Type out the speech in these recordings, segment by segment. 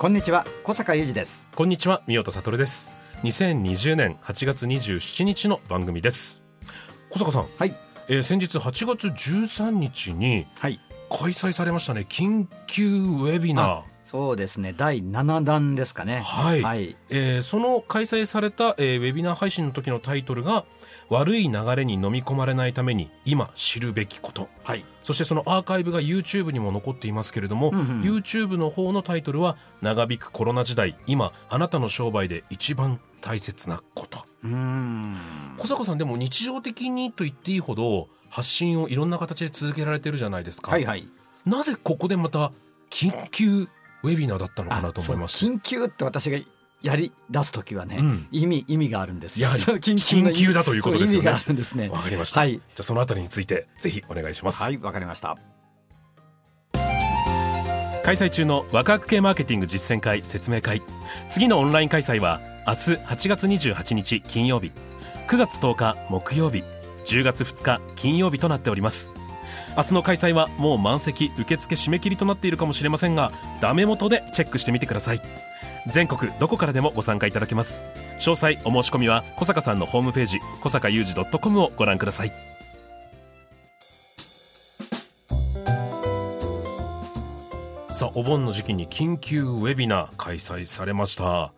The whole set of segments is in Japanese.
こんにちは小坂雄二です。こんにちは三代悟です。2020年8月27日の番組です。小坂さん、はい。えー先日8月13日にはい。開催されましたね。緊急ウェビナー。そうですね。第7弾ですかね。はい。はい、えーその開催された、えーウェビナー配信の時のタイトルが悪い流れに飲み込まれないために今知るべきこと。はい。そしてそのアーカイブが YouTube にも残っていますけれども、うんうん YouTube の方のタイトルは長引くコロナ時代今あなたの商売で一番大切なこと。うーん。小坂さんでも日常的にと言っていいほど発信をいろんな形で続けられてるじゃないですか、はいはい。なぜここでまた緊急ウェビナーだったのかなと思いましてそう緊急って私がやり出す時はね、うん。意味意味があるんですよ。やはり緊急だということですよね。あるんですね。わかりました、はい。じゃあそのあたりについてぜひお願いします、はいわかりました。開催中のワクワク系マーケティング実践会説明会。次のオンライン開催は明日8月28日金曜日。9月10日木曜日。10月2日金曜日となっております。明日の開催はもう満席受付締め切りとなっているかもしれませんがダメ元でチェックしてみてください全国どこからでもご参加いただけます。詳細お申し込みは小坂さんのホームページ小坂雄二 .com をご覧ください。さあお盆の時期に緊急ウェビナー開催されました。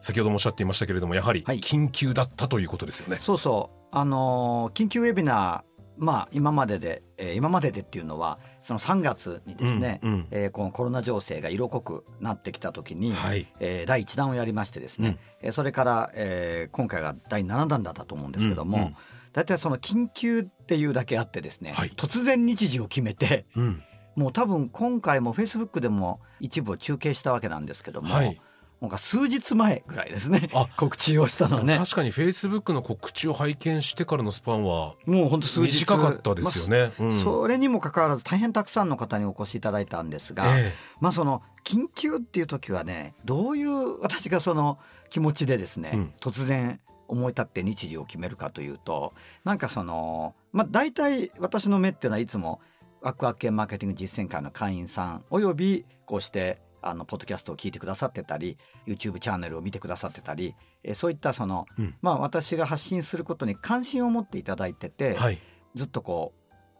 先ほどもおっしゃっていましたけれどもやはりはい。緊急だったということですよね、そうそう。あのー緊急ウェビナーまあ今までで、えー今まででっていうのはその3月にですね、うんうん。えーこのコロナ情勢が色濃くなってきた時に、はい。えー第1弾をやりましてですね、えーそれから、えー今回が第7弾だったと思うんですけども、うんうん。大体その緊急っていうだけあってですね、はい。突然日時を決めてうん。もう多分今回もフェイスブックでも一部を中継したわけなんですけども、はいなんか数日前ぐらいですね。あ告知をしたのね。確かにフェイスブックの告知を拝見してからのスパンはもう本当数日。短かったですよね、まあうん。それにもかかわらず大変たくさんの方にお越しいただいたんですが、え。まあその緊急っていう時はねどういう私がその気持ちでですね、うん。突然思い立って日時を決めるかというとなんかそのまあ大体私の目っていうのはいつもワクワク系マーケティング実践会の会員さんおよびこうしてあのポッドキャストを聞いてくださってたり YouTube チャンネルを見てくださってたりえそういったその、うん。まあ私が発信することに関心を持っていただいてて、えはい。ずっとこ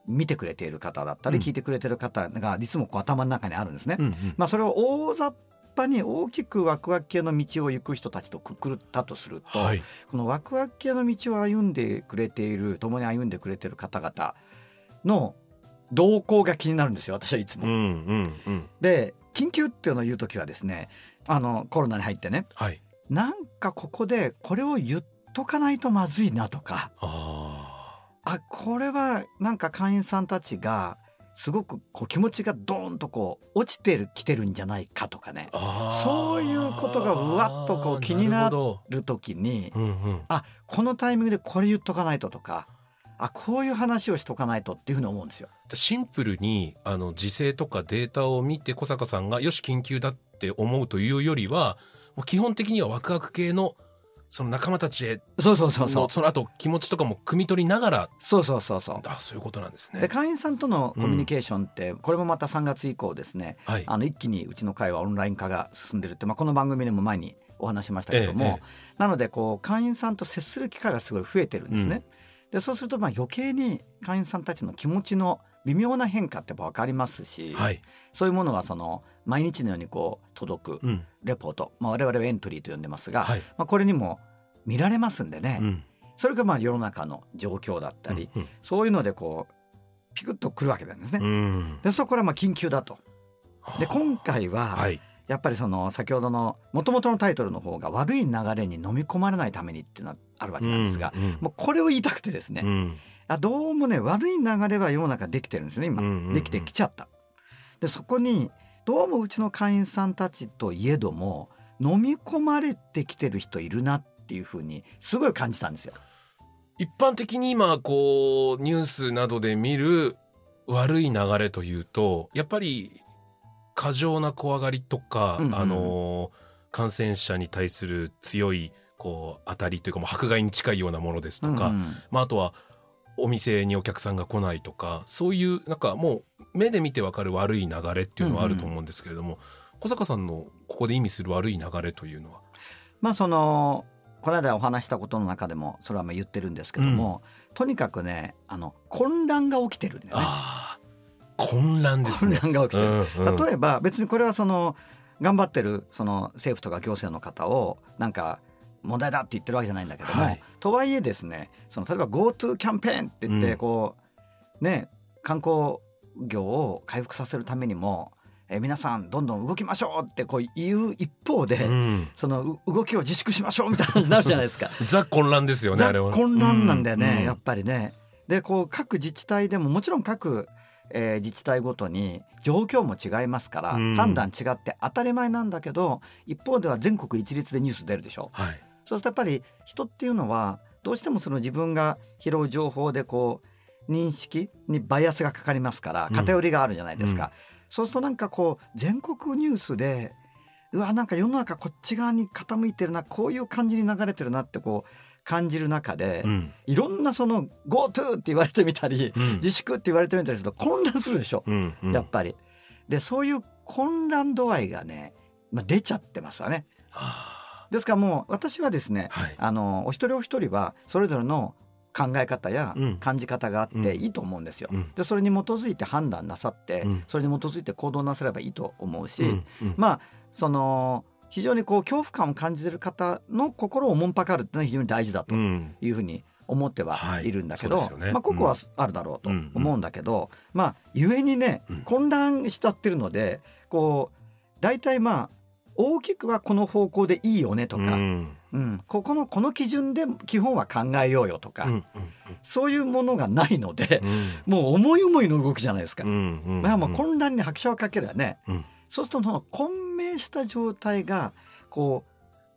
う見てくれている方だったりうん。聞いてくれている方が実もこう頭の中にあるんですね。うんうん。まあ、それを大雑把に大きくワクワク系の道を行く人たちとくくったとすると、はい。このワクワク系の道を歩んでくれている共に歩んでくれている方々の動向が気になるんですよ私はいつも。うんうんうん。で緊急っていうのを言う時はですねあのコロナに入ってねはい。なんかここでこれを言っとかないとまずいなとか。ああこれはなんか会員さんたちがすごくこう気持ちがドーンとこう落ちてるきてるんじゃないかとかね。そういうことがうわっとこう気になる時にうんうん。あこのタイミングでこれ言っとかないととかあこういう話をしとかないとっていうふうに思うんですよ。シンプルにあの時勢とかデータを見て小坂さんがよし緊急だって思うというよりはもう基本的にはワクワク系のその仲間たちへそうそうそうそうのその後気持ちとかも汲み取りながらそうそうそうそう。あそういうことなんですね。で会員さんとのコミュニケーションって、これもまた3月以降ですねはいあの一気にうちの会はオンライン化が進んでるって、まあ、この番組でも前にお話ししましたけども、えええなのでこう会員さんと接する機会がすごい増えてるんですね。でそうするとまあ余計に会員さんたちの気持ちの微妙な変化って分かりますし、はい。そういうものがその毎日のようにこう届くうん。レポート、まあ、我々はエントリーと呼んでますが、はい。まあ、これにも見られますんでね、うん。それがまあ世の中の状況だったり、うんそういうのでこうピクッとくるわけなんですね。うん。でそこからまあ緊急だと。で今回ははいやっぱりその先ほどのもともとのタイトルの方が悪い流れに飲み込まれないためにっていうのはあるわけなんですが、うんうんもうこれを言いたくてですね、うんあどうもね悪い流れは世の中できてるんですね今、うんうんうんできてきちゃった。でそこにどうもうちの会員さんたちといえども飲み込まれてきてる人いるなっていうふうにすごい感じたんですよ。一般的に今こうニュースなどで見る悪い流れというとやっぱり過剰な怖がりとか、うんうんあの感染者に対する強いこう当たりというかもう迫害に近いようなものですとか、うんうん。まあ、あとはお店にお客さんが来ないとかそういうなんかもう目で見てわかる悪い流れっていうのはあると思うんですけれども、小坂さんのここで意味する悪い流れというのは？まあそのこの間お話したことの中でもそれはまあ言ってるんですけども、とにかくねあの混乱が起きてるんだよね。ああ混乱です混ね。乱が起きてる。うんうん例えば別にこれはその頑張ってるその政府とか行政の方をなんか問題だって言ってるわけじゃないんだけども、はいとはいえですねその例えば GoTo キャンペーンって言ってうんこう、ね観光業を回復させるためにも、え皆さんどんどん動きましょうってこう言う一方で、うんそのう動きを自粛しましょうみたいな感じになるじゃないですか。ザ混乱ですよねあザれは。混乱なんだよね、うんやっぱりね。でこう各自治体でももちろん各、えー自治体ごとに状況も違いますから、うん判断違って当たり前なんだけど一方では全国一律でニュース出るでしょ。はい。そうするとやっぱり人っていうのはどうしてもその自分が拾う情報でこう認識にバイアスがかかりますからうん偏りがあるじゃないですか。うんそうするとなんかこう全国ニュースでうわなんか世の中こっち側に傾いてるなこういう感じに流れてるなってこう感じる中で、うん。いろんなその GoTo って言われてみたり、うん。自粛って言われてみたりすると混乱するでしょ、うんうん。やっぱり。でそういう混乱度合いがね、まあ、出ちゃってますわね。あですからもう私はですね、ーはい。あのお一人お一人はそれぞれの考え方やうん。感じ方があっうん。ていいと思うんですよ。うん。でそれに基づいて判断なさって、うん。それに基づいて行動なさればいいと思うし、うん。うん。まあその非常にこう恐怖感を感じてる方の心をおもんぱかるっていうのは非常に大事だとうん。いうふうに思ってはい。るんだけど、うですよね。まあ、ここはあるだろうとうん。思うんだけど、まあ故にねうん。混乱しちゃってるのでこう大体まあ大きくはこの方向でいいよねとか、うん。うん。ここのこの基準で基本は考えようよとか、うんうんそういうものがないので、うん。もう思い思いの動きじゃないですか。うんうんまあ、もう混乱に拍車をかけるよね、うんそうするとその混迷した状態がこ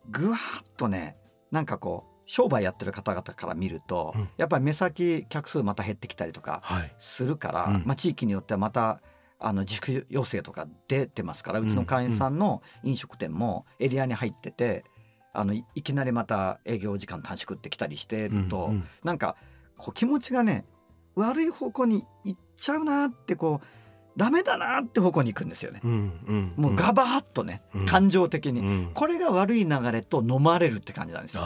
うぐわーっとねなんかこう商売やってる方々から見ると、うん。やっぱり目先客数また減ってきたりとかはい。するから、うん。まあ、地域によってはまたあの自粛要請とか出てますからうちの会員さんの飲食店もエリアに入っててあのいいきなりまた営業時間短縮ってきたりしてると、うんうん。なんかこう気持ちがね悪い方向に行っちゃうなってこうダメだなって方向に行くんですよね。うんうんもうガバーッとね、うん感情的に、うんこれが悪い流れと飲まれるって感じなんですよ。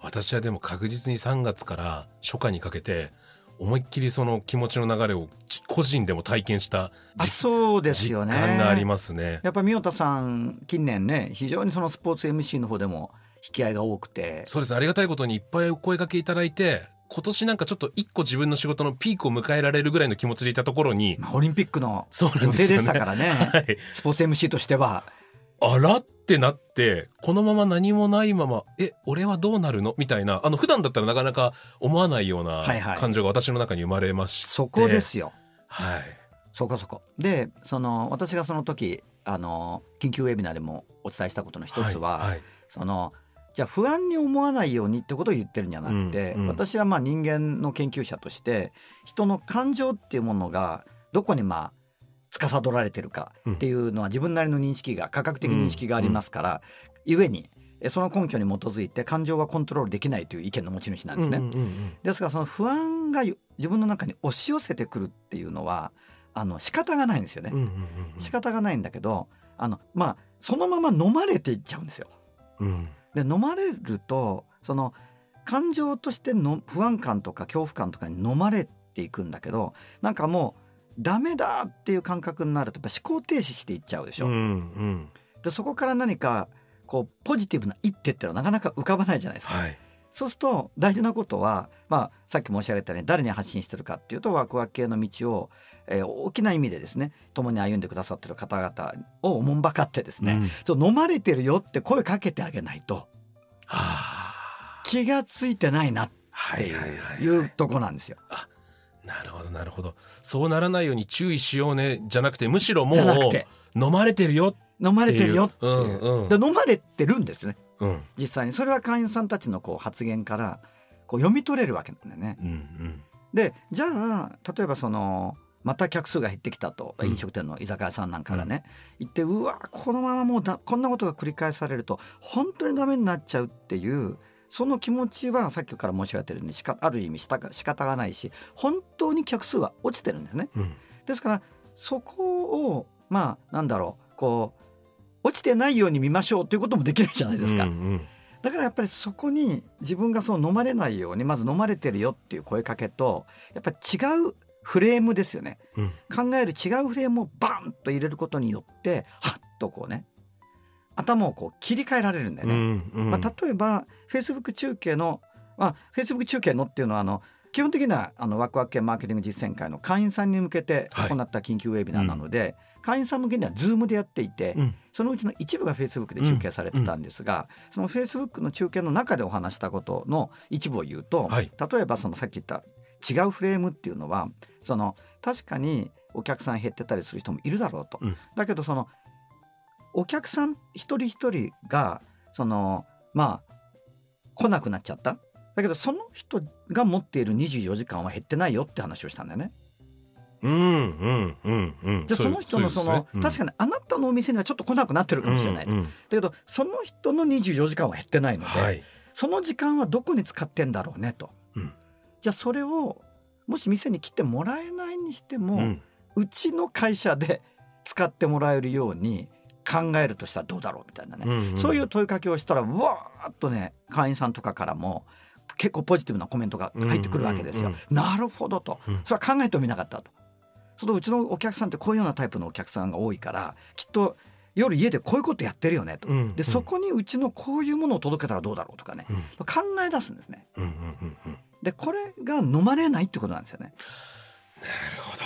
私はでも確実に3月から初夏にかけて思いっきりその気持ちの流れをじ個人でも体験したあ実そうです実よね。感がありますね。やっぱ三代田さん近年ね非常にそのスポーツ MC の方でも引き合いが多くてそうですありがたいことにいっぱいお声掛けいただいて今年なんかちょっと一個自分の仕事のピークを迎えられるぐらいの気持ちでいたところにまあオリンピックの予定でし。たからね。はい、スポーツ MC としては。あらってなってこのまま何もないままえ俺はどうなるの？みたいなあの普段だったらなかなか思わないようはいはない。感情が私の中に生まれまして、そこですよ。はい。そこそこ。でその私がその時あの緊急ウェビナーでもお伝えしたことの一つは、はいはい。そのじゃあ不安に思わないようにってことを言ってるんじゃなくて、うんうん私はまあ人間の研究者として人の感情っていうものがどこにまあ司られてるかっていうのは自分なりの認識が科学的認識がありますから、ゆえにえその根拠に基づいて感情はコントロールできないという意見の持ち主なんですね。ですからその不安がゆ自分の中に押し寄せてくるっていうのはあの仕方がないんですよね。仕方がないんだけどあのまあそのまま飲まれていっちゃうんですよ。うんで飲まれるとその感情としての不安感とか恐怖感とかに飲まれていくんだけどなんかもうダメだっていう感覚になるとやっぱ思考停止していっちゃうでしょ。うんうんでそこから何かこうポジティブな一手っていうのはなかなか浮かばないじゃないですか。はいそうすると大事なことは、まあ、さっき申し上げたように誰に発信してるかっていうとワクワク系の道を、えー大きな意味でですね共に歩んでくださってる方々をおもんばかってですね、うん。そう飲まれてるよって声かけてあげないとはあ気がついてないなってはいはいはいい。うとこなんですよ。なるほどなるほど。そうならないように注意しようねじゃなくてむしろもう飲まれてるよ飲まれてるよっていう、うんうん。で飲まれてるんですねうん。実際にそれは会員さんたちのこう発言からこう読み取れるわけなんだよね。うんうん。でじゃあ例えばそのまた客数が減ってきたと、うん。飲食店の居酒屋さんなんかがね、言ってうわこのままもうだこんなことが繰り返されると本当にダメになっちゃうっていうその気持ちはさっきから申し上げてるようにしかある意味したか仕方がないし本当に客数は落ちてるんですね。うん。ですからそこをまあなんだろうこう落ちてないように見ましょうということもできないじゃないですか。うんうん。だからやっぱりそこに自分がそう飲まれないようにまず飲まれてるよっていう声かけとやっぱり違うフレームですよね。うん。考える違うフレームをバンと入れることによってハッとこうね頭をこう切り替えられるんだようね。んうん。まあ、例えば Facebook 中継の、まあ、Facebook 中継のっていうのはあの基本的なあのワクワク系マーケティング実践会の会員さんに向けてはい。行った緊急ウェビナーなので、会員さん向けには Zoom でやっていて、うんそのうちの一部が Facebook で中継されてたんですが、その Facebook の中継の中でお話したことの一部を言うと、はい例えばそのさっき言った違うフレームっていうのはその確かにお客さん減ってたりする人もいるだろうと。うんだけどそのお客さん一人一人がそのまあ来なくなっちゃった。だけどその人が持っている24時間は減ってないよって話をしたんだよね。うんうんうんうん。じゃあその人のその、確かにあなたのお店にはちょっと来なくなってるかもしれないと。うんうんだけどその人の24時間は減ってないので、はい。その時間はどこに使ってんだろうねと。うん。じゃあそれをもし店に来てもらえないにしても、ううんちの会社で使ってもらえるように考えるとしたらどうだろうみたいなね、うんうんそういう問いかけをしたらうわーっとね会員さんとかからも結構ポジティブなコメントが入ってくるわけですよ。うんうんなるほどと、うん。それは考えてもみなかったと。そのうちのお客さんってこういうようなタイプのお客さんが多いからきっと夜家でこういうことやってるよねと。うんでそこにうちのこういうものを届けたらどうだろうとかねうん考え出すんですね。うんうんうんうんでこれが飲まれないってことなんですよね。なるほど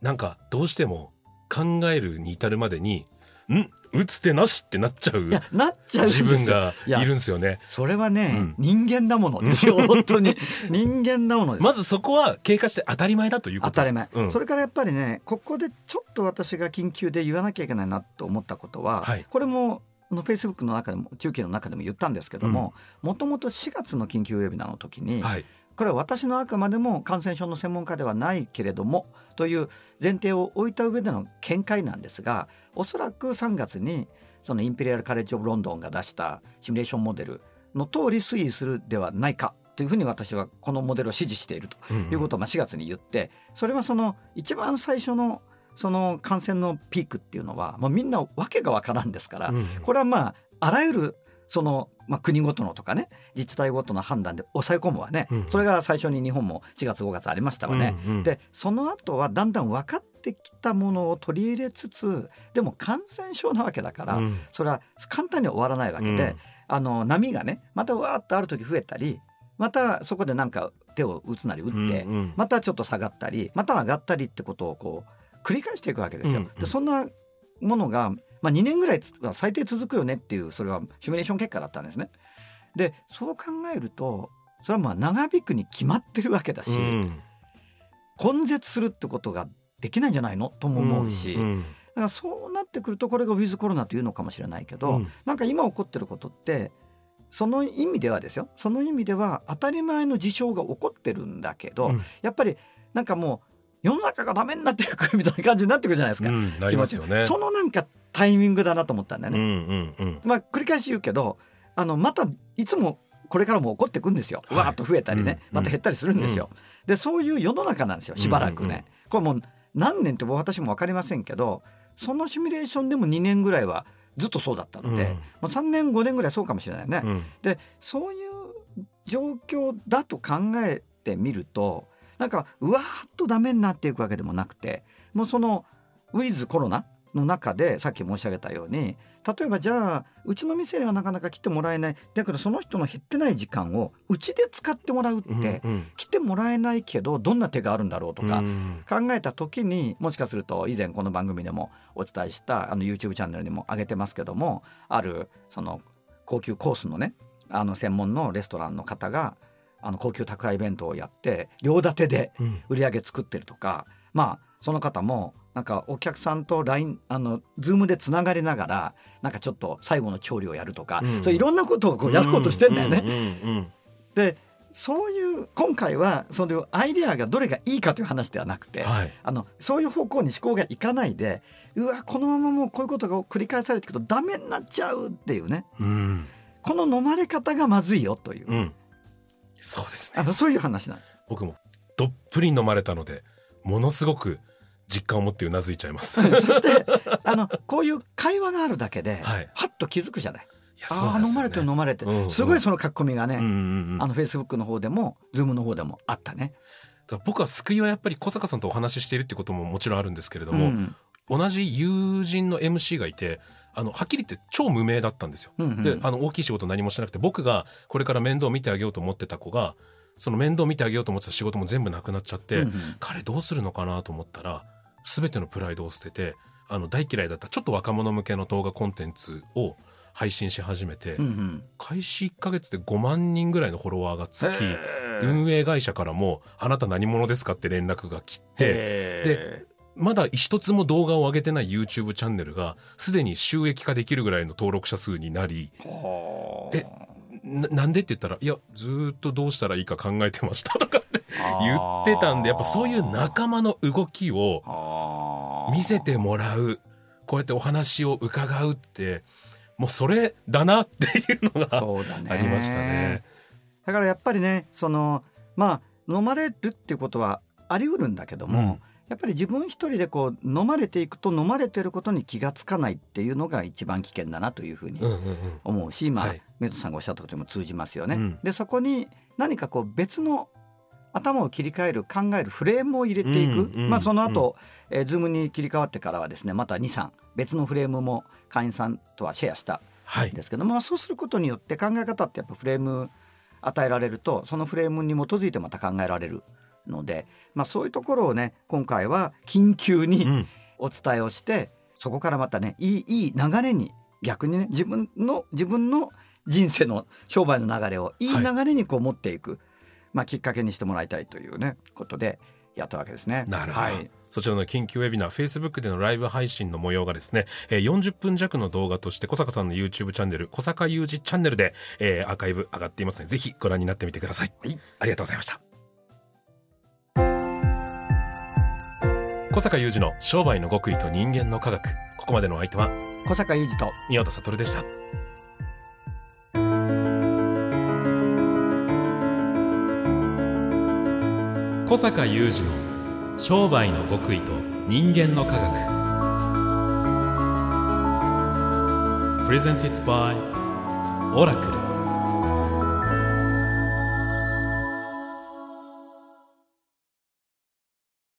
なんかどうしても考えるに至るまでにん打つ手なしってなっちゃういやなっちゃう自分がいるんですよね。それはね、うん。人間だものですよ 本当に。人間だものです、まずそこは経過して当たり前だということです。当たり前、うん。それからやっぱりねここでちょっと私が緊急で言わなきゃいけないなと思ったことは、はい。これもあの Facebook の中でも中継の中でも言ったんですけどももともと4月の緊急ウェビナーの時に、はいこれは私のあくまでも感染症の専門家ではないけれどもという前提を置いた上での見解なんですがおそらく3月にそのインペリアル・カレッジ・オブ・ロンドンが出したシミュレーションモデルの通り推移するではないかというふうに私はこのモデルを支持しているということをまあ4月に言ってそれはその一番最初のその感染のピークっていうのはもうみんなわけがわからんですからうん。これはまああらゆるその、まあ、国ごとのとかね自治体ごとの判断で抑え込むわね、うんそれが最初に日本も4月5月ありましたわね。うんうんでその後はだんだん分かってきたものを取り入れつつでも感染症なわけだから、うん。それは簡単には終わらないわけで、うん。あの波がねまたわーっとある時増えたりまたそこでなんか手を打つなり打って、うんうん。またちょっと下がったりまた上がったりってことをこう繰り返していくわけですよ。でそんなものが、まあ、2年ぐらいつ最低続くよねっていうそれはシミュレーション結果だったんですね。でそう考えるとそれはまあ長引くに決まってるわけだし、うん。根絶するってことができないんじゃないのとも思うし、ん。だからそうなってくるとこれがウィズコロナというのかもしれないけど、うん。なんか今起こってることってその意味ではですよ。その意味では当たり前の事象が起こってるんだけど、うん。やっぱりなんかもう世の中がダメになっていくみたいな感じになってくるじゃないですか、うんなりますよね。そのなんかタイミングだなと思ったんだよね。うんうんうん。まあ繰り返し言うけどあのまたいつもこれからも起こってくんですよ、はいわーっと増えたりね、うんまた減ったりするんですよ。でそういう世の中なんですよしばらくね。うんうん。うんこれもう何年って私も分かりませんけどそのシミュレーションでも2年ぐらいはずっとそうだったので、うん。もう3年5年ぐらいそうかもしれないね。うん。でそういう状況だと考えてみるとなんかうわーっとダメになっていくわけでもなくてもうそのウィズコロナの中でさっき申し上げたように例えばじゃあうちの店にはなかなか来てもらえないだけどその人の減ってない時間をうちで使ってもらうって、うんうん。来てもらえないけどどんな手があるんだろうとか、うん。考えた時にもしかすると以前この番組でもお伝えしたあの YouTube チャンネルにも上げてますけどもあるその高級コースのねあの専門のレストランの方があの高級宅配弁当をやって両立てでうん。売り上げ作ってるとかまあその方もなんかお客さんと LINE あの Zoom でつながりながらなんかちょっと最後の調理をやるとか、うん。そういろんなことをこうやろうとしてんだよね。うんうんうんでそういう今回はそのアイデアがどれがいいかという話ではなくて、はい。あのそういう方向に思考がいかないでうわこのままもうこういうことが繰り返されていくとダメになっちゃうっていうね。うん。この飲まれ方がまずいよという、うんそうですね。あのそういう話なんです。僕もどっぷり飲まれたのでものすごく実感を持ってうなずいちゃいます。そして あのこういう会話があるだけで、はい。はっと気づくじゃない？いああ飲まれてる飲まれてる、うんうんすごいその書き込みがね、うんうんうん。あのフェイスブックの方でもズームの方でもあったね。だから僕は救いはやっぱり小坂さんとお話ししているってことももちろんあるんですけれども、うん。同じ友人の MC がいてあのはっきり言って超無名だったんですよ。うんうんであの大きい仕事何もしてなくて僕がこれから面倒を見てあげようと思ってた子がその面倒を見てあげようと思ってた仕事も全部なくなっちゃって、うんうん彼どうするのかなと思ったら全てのプライドを捨ててあの大嫌いだったちょっと若者向けの動画コンテンツを配信し始めて、うんうん開始1ヶ月で5万人ぐらいのフォロワーがつき、運営会社からも「あなた何者ですか?」って連絡が来てへまだ一つも動画を上げてない YouTube チャンネルがすでに収益化できるぐらいの登録者数になりえななんでって言ったら「いやずーっとどうしたらいいか考えてました」とかって言ってたんでやっぱそういう仲間の動きを見せてもらうこうやってお話を伺うってもうそれだなっていうのがありましたね。だからやっぱりねそのまあ飲まれるっていうことはあり得るんだけども、うんやっぱり自分一人でこう飲まれていくと飲まれてることに気がつかないっていうのが一番危険だなというふうにうんうんうん。思うし、まあはい。メイトさんがおっしゃったことにも通じますよね。うん。でそこに何かこう別の頭を切り替える考えるフレームを入れていく、うんうんまあその後、えー、ズームに切り替わってからはですねまた23別のフレームも会員さんとはシェアしたはい。ですけども、まあ、そうすることによって考え方ってやっぱフレーム与えられるとそのフレームに基づいてまた考えられるので、まあ、そういうところをね今回は緊急にうん。お伝えをして、そこからまたねいいいい流れに逆にね自分の自分の人生の商売の流れをいい流れにこう持っていく、まあ、きっかけにしてもらいたいというねことでやったわけですね。なるほど、はい。そちらの緊急ウェビナー Facebook でのライブ配信の模様がですね、えー40分弱の動画として小坂さんの YouTube チャンネル小坂雄二チャンネルで、えーアーカイブ上がっていますのでぜひご覧になってみてください、はい。ありがとうございました小坂雄二の商売の極意と人間の科学。ここまでのお相手は小坂雄二と宮田悟でした。小坂雄二の商売の極意と人間の科学。Presented by オラクル